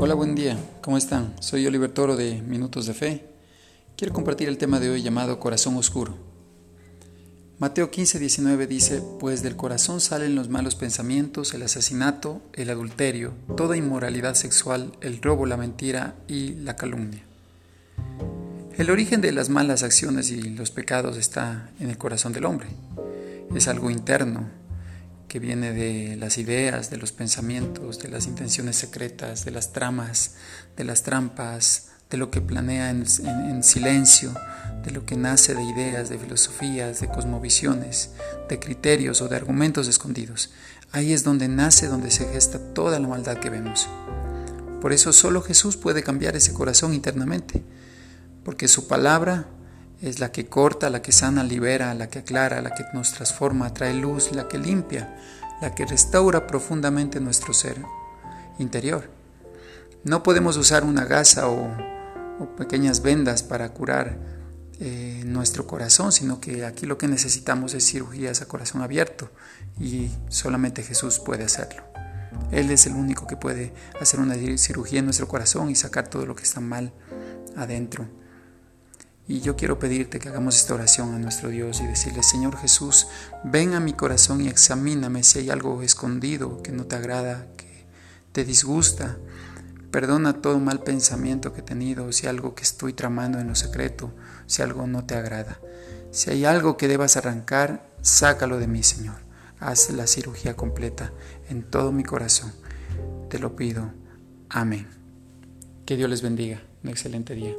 Hola, buen día, ¿cómo están? Soy Oliver Toro de Minutos de Fe. Quiero compartir el tema de hoy llamado Corazón Oscuro. Mateo 15, 19 dice, Pues del corazón salen los malos pensamientos, el asesinato, el adulterio, toda inmoralidad sexual, el robo, la mentira y la calumnia. El origen de las malas acciones y los pecados está en el corazón del hombre. Es algo interno, que viene de las ideas, de los pensamientos, de las intenciones secretas, de las tramas, de las trampas, de lo que planea en, silencio, de lo que nace de ideas, de filosofías, de cosmovisiones, de criterios o de argumentos escondidos. Ahí es donde nace, donde se gesta toda la maldad que vemos. Por eso solo Jesús puede cambiar ese corazón internamente, porque su palabra es la que corta, la que sana, libera, la que aclara, la que nos transforma, trae luz, la que limpia, la que restaura profundamente nuestro ser interior. No podemos usar una gasa o, pequeñas vendas para curar eh, nuestro corazón, sino que aquí lo que necesitamos es cirugías a corazón abierto y solamente Jesús puede hacerlo. Él es el único que puede hacer una cirugía en nuestro corazón y sacar todo lo que está mal adentro. Y yo quiero pedirte que hagamos esta oración a nuestro Dios y decirle, Señor Jesús, ven a mi corazón y examíname si hay algo escondido que no te agrada, que te disgusta. Perdona todo mal pensamiento que he tenido, si algo que estoy tramando en lo secreto, si algo no te agrada. Si hay algo que debas arrancar, sácalo de mí, Señor. Haz la cirugía completa en todo mi corazón. Te lo pido. Amén. Que Dios les bendiga. Un excelente día.